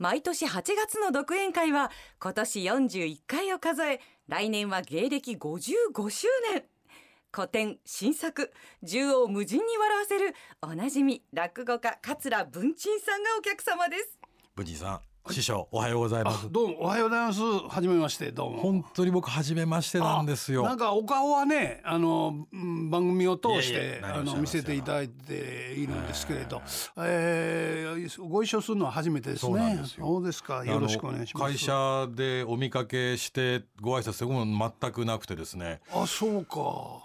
毎年8月の独演会は今年41回を数え来年は芸歴55周年。古典新作縦横無尽に笑わせるおなじみ落語家桂文珍さんがお客様です。文鎮さん師匠おはようございます。どうも。おはようございます。はじめましてどうも。本当に僕初めましてなんですよ。なんかお顔はねあのうん番組を通してやあの見せていただいているんですけれど、えー、ご一緒するのは初めてですね。そうですか。よろしくお願いします。会社でお見かけしてご挨拶するも全くなくてですね。あそうか。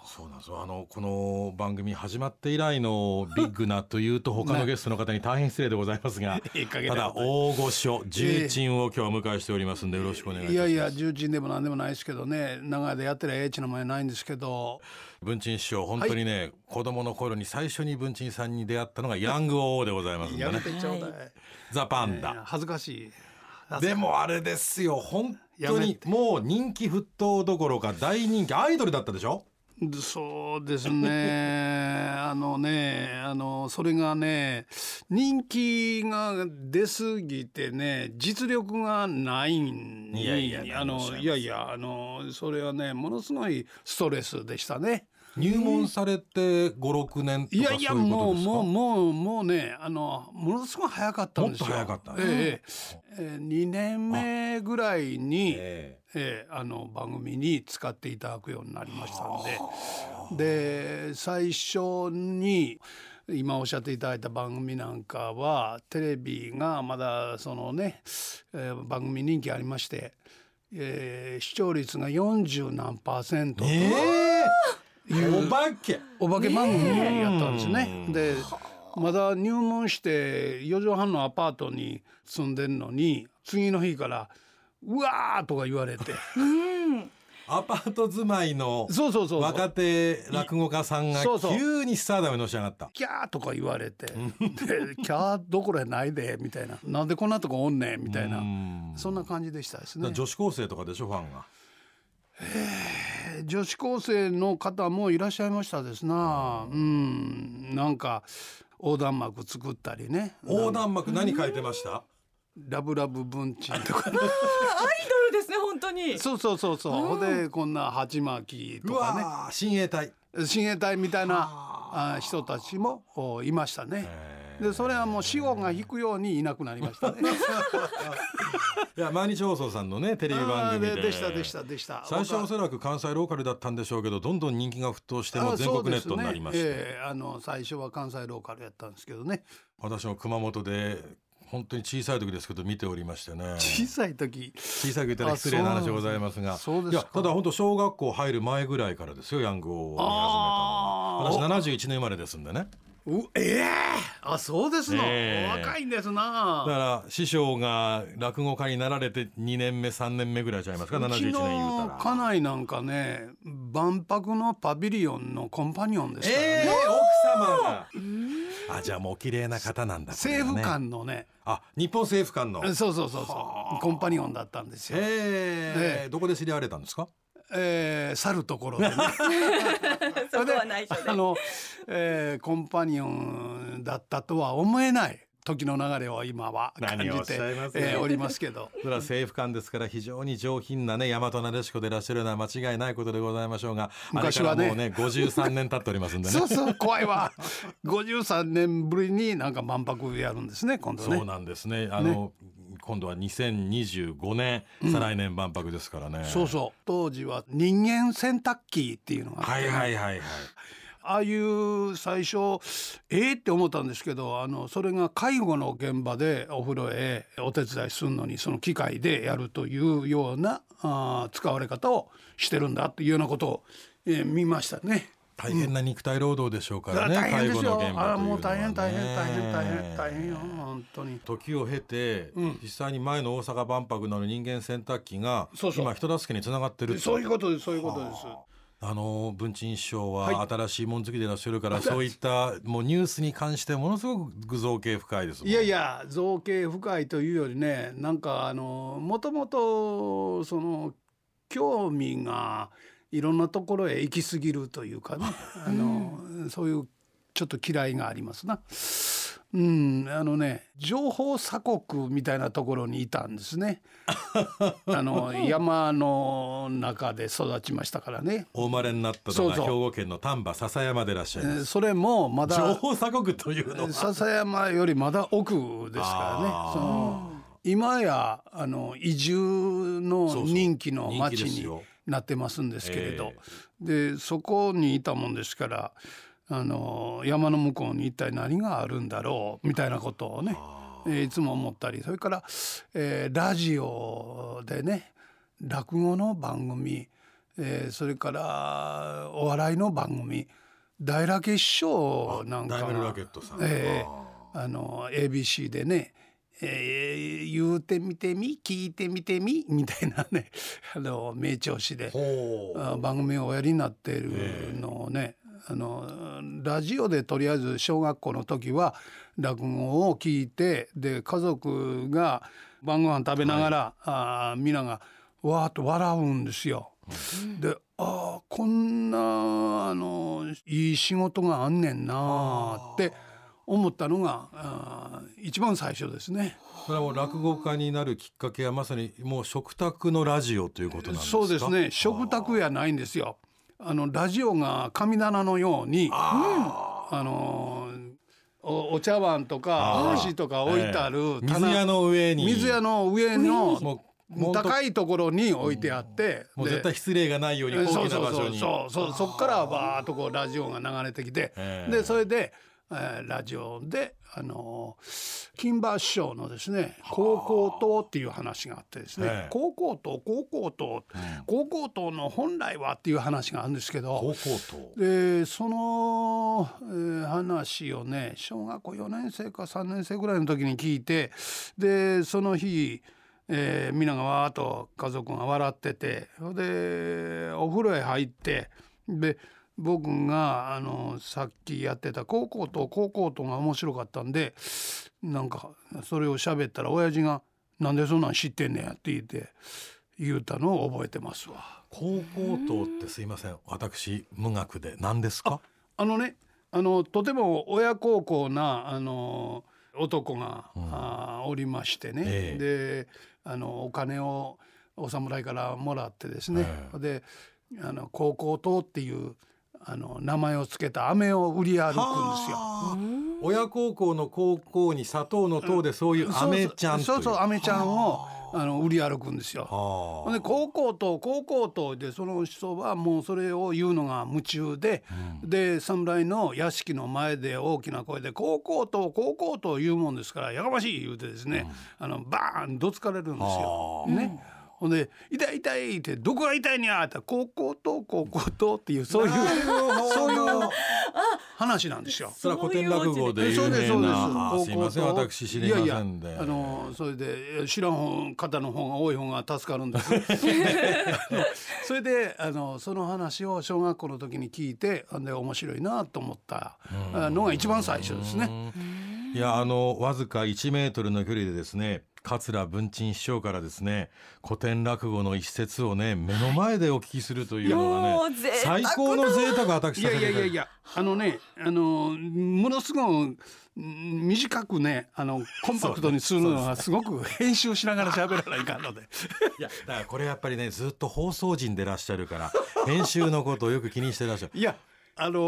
そうなんですよ。あのこの番組始まって以来のビッグなというと他のゲストの方に大変失礼でございますが ただ大御所重鎮を今日はお迎えしておりますんでよろしくお願いいたします。いやいや重鎮でもなんでもないですけどね長屋でやってりゃええちの前ないんですけど。文鎮師匠本当にね、子供の頃に最初に文鎮さんに出会ったのがヤング王でございますんでやめねてちょうだい、ザ・パンえーダ恥ずかしい。でもあれですよ。本当にもう人気沸騰どころか大人気アイドルだったでしょ？そうですね あのねあのそれがね人気が出すぎてね実力がないんにいやいやあのいやいやあのそれはねものすごいストレスでしたね。入門されて56年とかいやいやそういうこもうとですか？もうもうもうねあのものすごい早かったんですよ。もっと早かった。ねえええ。え2年目ぐらいに、ええ。えあの番組に使っていただくようになりましたんで。で最初に今おっしゃっていただいた番組なんかはテレビがまだそのね、えー番組人気ありまして、えー視聴率が40何パーセントとえいうお化け。お化け番組やったんですね。うん。でまだ入門して4畳半のアパートに住んでんのに次の日から「うわー!」とか言われて。アパート住まいの若手落語家さんが急にスターダムにのし上がった。キャーとか言われて。でキャーどころやないでみたいな。なんでこんなとこおんねんみたいな。うん。そんな感じでしたですね。女子高生とかでしょファンが女子高生の方もいらっしゃいましたですな。うん。なんか横断幕作ったりね。横断幕何書いてました？ラブラブ文鎮とか アイドルですね本当に。そうそうそうそう。ほんでこんな鉢巻きうとかね。親衛隊。親衛隊みたいなあ。人たちもおいましたね。でそれはもう死後が引くようにいなくなりましたね。いや毎日放送さんのねテレビ番組で。ででしたでしたでした。最初はおそらく関西ローカルだったんでしょうけどどんどん人気が沸騰しても全国ネットになりまして、ねええあの最初は関西ローカルやったんですけどね。私も熊本で本当に小さい時ですけど見ておりましてね。小さい時。小さい時言ったら失礼な話でございますが。そうですか。いやただ本当小学校入る前ぐらいからですよヤングを見始めたのは。私71年生まれですんでねうええあそうですの、若いんですだな。から師匠が落語家になられて2年目3年目ぐらいちゃいますか71うち年言うのたら家内なんかね万博のパビリオンのコンパニオンですからね。ええ奥様が。あじゃあもうお綺麗な方なんだね。政府官のね。あ日本政府官の。へそうそうそうそう。コンパニオンだったんですよ。え。えどこで知り合われたんですか？えー、去るところでね。そこは内緒で。あの、えー、コンパニオンだったとは思えない時の流れを今は感じ、してゃいますえーおりますけど。それは政府官ですから非常に上品なね大和なでしこでいらっしゃるのは間違いないことでございましょうが昔はね。もうね53年経っておりますんでね。そうそう怖いわ。53年ぶりになんか万博やるんですね今度ね。そうなんですね。あの今度は2025年、再来年万博ですからね。そうそう。当時は人間洗濯機っていうのがあって。ね、はいはいはいはい。ああいう最初ええって思ったんですけどあのそれが介護の現場でお風呂へお手伝いするのにその機械でやるというようなあー使われ方をしてるんだというようなことを、えー見ましたね。大変な肉体労働でしょうからね、大変ですよ。ね、あらもう大変大変大変大変大変よ本当に。時を経て、うん。実際に前の大阪万博の人間洗濯機が今人助けにつながってると。そういうことですそういうことです。あ。の文鎮師匠はは新しいもん好きでいらっしゃるから、そういったもうニュースに関してものすごく造形深いですもんいやいや造形深いというよりねなんかあのもともとその興味がいろんなところへ行き過ぎるというかね。あのそういうちょっと嫌いがありますな。うん、あのね情報鎖国みたいなところにいたんですね。あの山の中で育ちましたからね。お生まれになったのが兵庫県の丹波篠山でいらっしゃいえます。ーそれもまだ情報鎖国というのは。笹山よりまだ奥ですからね。その今やあの移住の人気の町にそうそうなってますんですけれど。でそこにいたもんですからあの山の向こうに一体何があるんだろうみたいなことをね、えーいつも思ったりそれから、えーラジオでね落語の番組、えーそれからお笑いの番組大ラケ師匠なんかがケットさん、ええああの ABC でね、えー言うてみてみ聞いてみてみみたいなね あの名調子で番組をおやりになっているのをね、あのラジオでとりあえず小学校の時は落語を聞いてで家族が晩ご飯食べながら、あー皆がわーっと笑うんですよ。でああこんなあのいい仕事があんねんなーって思ったのが一番最初ですね。それはもう落語家になるきっかけはまさにもう食卓のラジオということなんですか？そうですね。食卓やないんですよ。あのラジオが神棚のようにあのおお茶碗とか箸とか置いてあるええ。水屋の上に。水屋の上の高いところに置いてあってもうで絶対失礼がないようにえ高そうそうそう貴な場所にそうそう。そっからバーッとこうラジオが流れてきて、ええ。でそれで、えーラジオであの金馬師匠のですね「高校党」っていう話があってですねええ「高校党高校党高校党の本来は」っていう話があるんですけど高校とでその、えー話をね小学校4年生か3年生ぐらいの時に聞いてでその日、えー、皆がわーっと家族が笑っててでお風呂へ入ってで僕があのさっきやってた高校と高校とが面白かったんでなんかそれを喋ったら親父が「なんでそんなん知ってんねや」って言って言うたのを覚えてますわ。高校とってすいません。私無学で。何ですか？あのねあのとても親孝行なあの男が、あーおりましてね、えであのお金をお侍からもらってですね、えであの高校党っていうあの名前をつけた飴を売り歩くんですよ。はあ。親孝行の高校に砂糖の糖でそういうアメちゃんという。そうそう飴ちゃんをあ。の売り歩くんですよ。で高校と高校とでその人はもうそれを言うのが夢中で、で侍の屋敷の前で大きな声で「高校と高校と言うもんですからやかましい」言うてですね、あのバーンどつかれるんですよ。ねほんで「痛い痛い」って「どこが痛いにゃ」って「高校と高校と」っていうそういうそういう話なんですよ。それは古典落語で有そうですそうです。名なあすいません。高校と私知りませんで。いやいやあのそれで知らん方の方が多い方が助かるんです。あ の それであのその話を小学校の時に聞いてあんで面白いなと思ったあのが一番最初ですね。いやあのわずか1メートルの距離でですね桂文珍師匠からですね古典落語の一節をね目の前でお聞きするというのもがね最高の贅沢私いやいやいやいやあのねあのものすごくうん短くねあのコンパクトにするのはすごく編集しながら喋らないかんので。いやだからこれやっぱりねずっと放送人でいらっしゃるから編集のことをよく気にしてらっしゃる。いやあの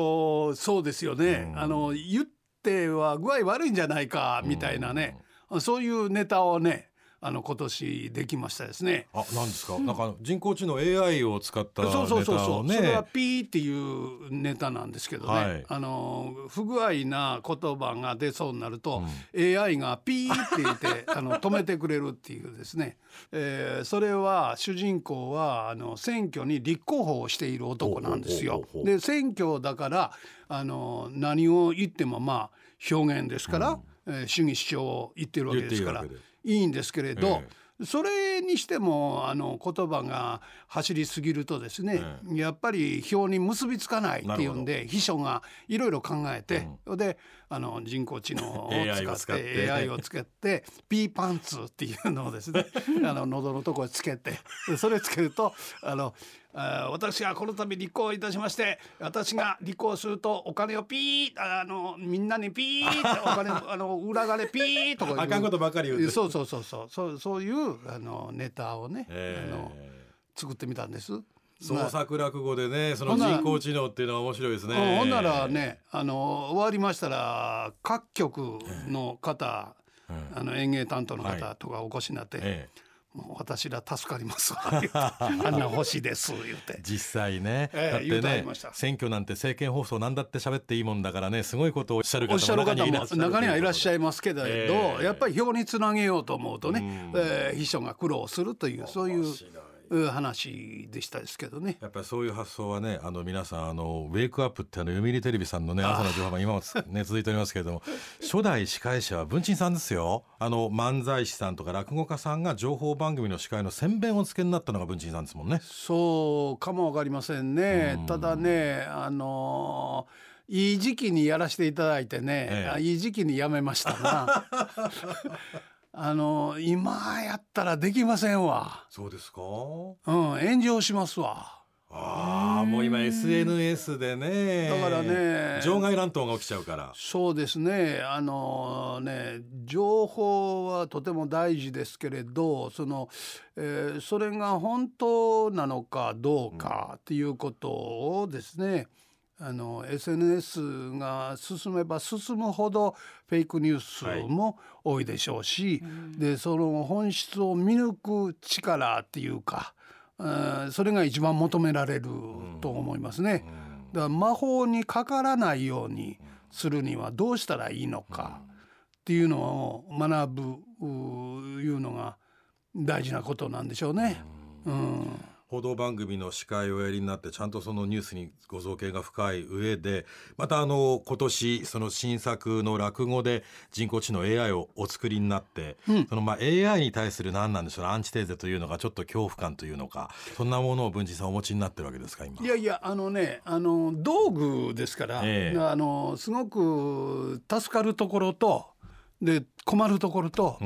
ーそうですよね、あの言っては具合悪いんじゃないかみたいなね、そういうネタをねあの今年できましたですね。あなんですか、なんか人工知能 AI を使ったネタそうそうそう。をそう、それはねピーっていうネタなんですけどね、はい。あの不具合な言葉が出そうになると、AI がピーって言って あの止めてくれるっていうですね、えーそれは主人公はあの選挙に立候補をしている男なんですよ。で選挙だからあの何を言ってもまあ表現ですから、えー主義主張を言ってるわけですからいいんですけれど、えそれにしてもあの言葉が走りすぎるとですね、やっぱり表に結びつかないっていうんで秘書がいろいろ考えて、であの人工知能を 使ってて。AI をつけて ピーパンツっていうのをですね あの喉のところにつけてでそれつけるとあのあー私がこの度立候補いたしまして私が立候補するとお金をピーあのみんなにピーってお金あの裏金ピーとかあかんことばっかり言うて。そうそうそうそう。そうそういうあのネタをね、ええあの作ってみたんです。創作落語でねその人工知能っていうのは面白いですね、うんほんならねあの終わりましたら各局の方、あの演芸担当の方とかお越しになって、ええ。もう私ら助かります あんな欲しいです言うて。実際ね、ええだってね選挙なんて政見放送なんだって喋っていいもんだからねすごいことをおっしゃる方も中にはいらっしゃいいますけど、ええ。やっぱり票につなげようと思うとね、えー秘書が苦労するというそういううん話でしたですけどね。やっぱりそういう発想はねあの皆さんあのウェイクアップってあの読売テレビさんのね朝の情報番今もつね 続いておりますけれども初代司会者は文鎮さんですよあの漫才師さんとか落語家さんが情報番組の司会の宣伝をつけになったのが文鎮さんですもんねそうかもわかりませんね。ただね、あのーいい時期にやらせていただいてね、ええあいい時期にやめましたな。あのー今やったらできませんわ。そうですか？うん、炎上しますわ。ああもう今 SNS でねだからね場外乱闘が起きちゃうからそうですね。あのね、情報はとても大事ですけれど、その、えーそれが本当なのかどうかっていうことをですね。あの SNS が進めば進むほどフェイクニュースも多いでしょうし、でその本質を見抜く力っていうか、うんそれが一番求められると思いますね。だから魔法にかからないようにするにはどうしたらいいのかっていうのを学ぶういうのが大事なことなんでしょうね。うん、報道番組の司会をおやりになってちゃんとそのニュースにご造形が深い上でまたあの今年その新作の落語で人工知能 AI をお作りになって、そのまあ AI に対する何なんでしょうアンチテーゼというのかちょっと恐怖感というのかそんなものを文治さんお持ちになってるわけですか今。いやいやあのねあの道具ですから、ええ。あのすごく助かるところとで困るところと、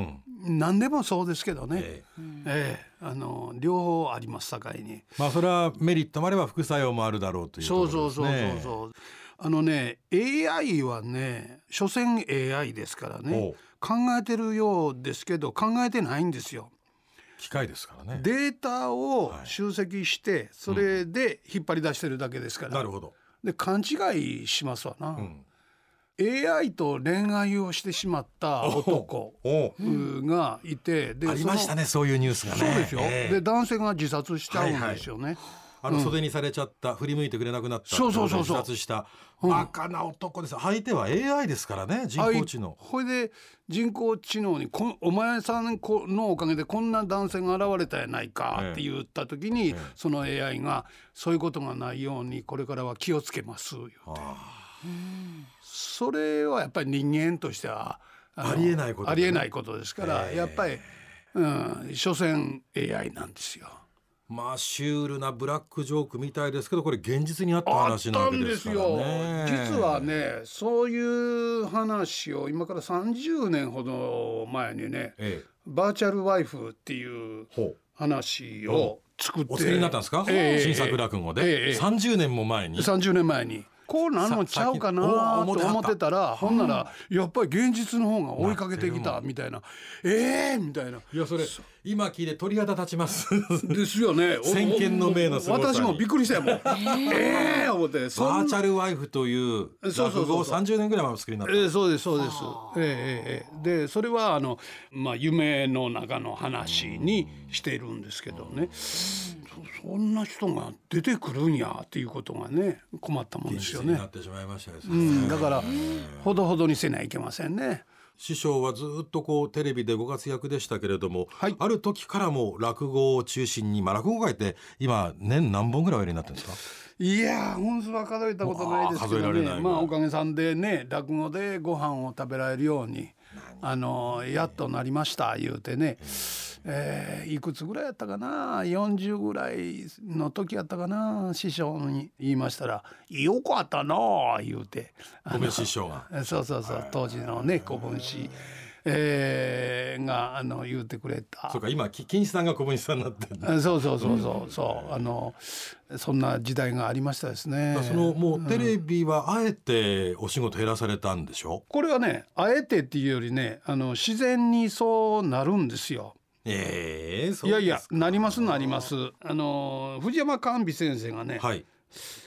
何でもそうですけどね、え。ええあの両方あります境に。まあそれはメリットもあれば副作用もあるだろうというとそうそうそうそう。そう。あのね AI はね所詮 AI ですからね考えてるようですけど考えてないんですよ。機械ですからね。データを集積してそれで引っ張り出してるだけですから。なるほど。で勘違いしますわな。ん AI と恋愛をしてしまった男おがいてでありましたねそういうニュースがね。そうですよ、ええ。で男性が自殺しちゃうんですよね。あの袖にされちゃった、振り向いてくれなくなったそうそうそうそう。自殺した。バカな男です。相手は AI ですからね人工知能。ほいで人工知能にこん「お前さんこのおかげでこんな男性が現れたやないか」ええ。って言った時に、その AI が「そういうことがないようにこれからは気をつけます」言うてそれはやっぱり人間としてはのありえないことだね。ありえないことですから、ええ。やっぱり、うん、所詮 AI なんですよ。まあシュールなブラックジョークみたいですけどこれ現実にあった話なわけですからよ。ね実はねそういう話を今から30年ほど前にねええ。バーチャルワイフっていう話を作ってお作りになったんですか、ええ。新作落語で、ええ。ええ30年も前に。30年前にこうなんのちゃうかなさと思ってた。らほんならやっぱり現実の方が追いかけてきたみたいな。ええみたいな。いやそれ今聞いて鳥肌立ちます。ですよね。お 先見の明の凄さに。私もびっくりしたよもう。え。え思って。バーチャルワイフというそうそうそうそう。落語を30年ぐらい前お作りになった、えーそうですそうです。えーえーえー。でそれはあのまあ夢の中の話にしているんですけどね。そそんな人が出てくるんやっていうことがね困ったもんですよね。な。ってしまいましたですね、うん、だからほどほどにせないけませんね。師匠はずっとこうテレビでご活躍でしたけれども、はい。ある時からも落語を中心に、まあ、落語会って今年何本ぐらいおやりになってるんですか？いやー本数は数えたことないですけどね。まあおかげさんでね落語でご飯を食べられるようにあのやっとなりました言うてね、えーいくつぐらいやったかな？40ぐらいの時やったかな？師匠に言いましたら「よかったなあ」言うて。ごめん師匠が。そうそうそう当時のね古文史えーがあの言うてくれたそうか今き金さんが小文さんになってそうそうそうそうそうあのそんな時代がありましたですね。そのもうテレビはあえてお仕事減らされたんでしょ、これはねあえてっていうよりねあの自然にそうなるんですよ。ええそういやいやなりますなります。あの藤山寛美先生がね、はい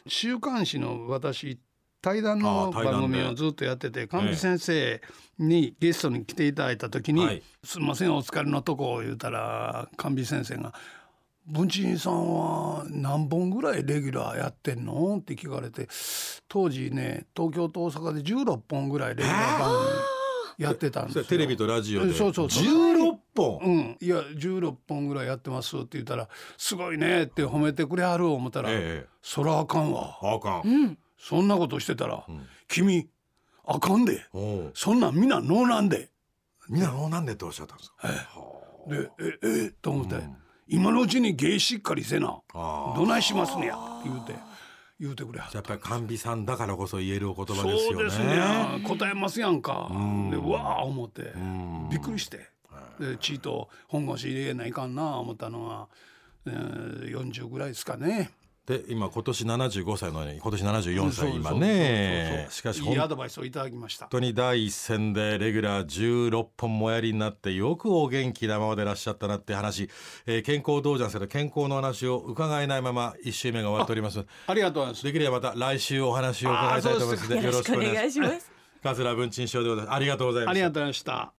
週刊誌の私対談の番組をずっとやってて寛美先生にゲストに来ていただいた時に「はいすみませんお疲れのとこ」言うたら寛美先生が「文珍さんは何本ぐらいレギュラーやってんの?」って聞かれて当時ね東京と大阪で16本ぐらいレギュラー番組やってたんですテレビとラジオで。そうそうそう。16本、うん、いや16本ぐらいやってますって言ったら「すごいね」って褒めてくれはる思ったら「ええ。そらあかんわ。あかん、うんそんなことしてたら、君あかんで。そんなんみんなノーなんで」みんなもうなんでっておっしゃったんですか、で「ええと思って、うん。今のうちに芸しっかりせなどないしますねや」言うて。言うてくれはやっぱり甘美さんだからこそ言えるお言葉ですよね。そうですね。答えますやんか。ん。でうわあ思ってん。びっくりして。でチート本腰入れないかんな思ったのは、えー、40ぐらいですかね。で今今年75歳のね今年74歳今ね。しかしア本ドバイスをいただきました。当に第一線でレギュラー16本もやりになってよくお元気なままでいらっしゃったなって話、えー健康道場ですけど健康の話を伺えないまま1週目が終わっております。ありがとうございます。できればまた来週お話を伺いたいと思いますのでよろしくお願いします。桂文珍師匠でございます。ありがとうございました。ありがとうございました。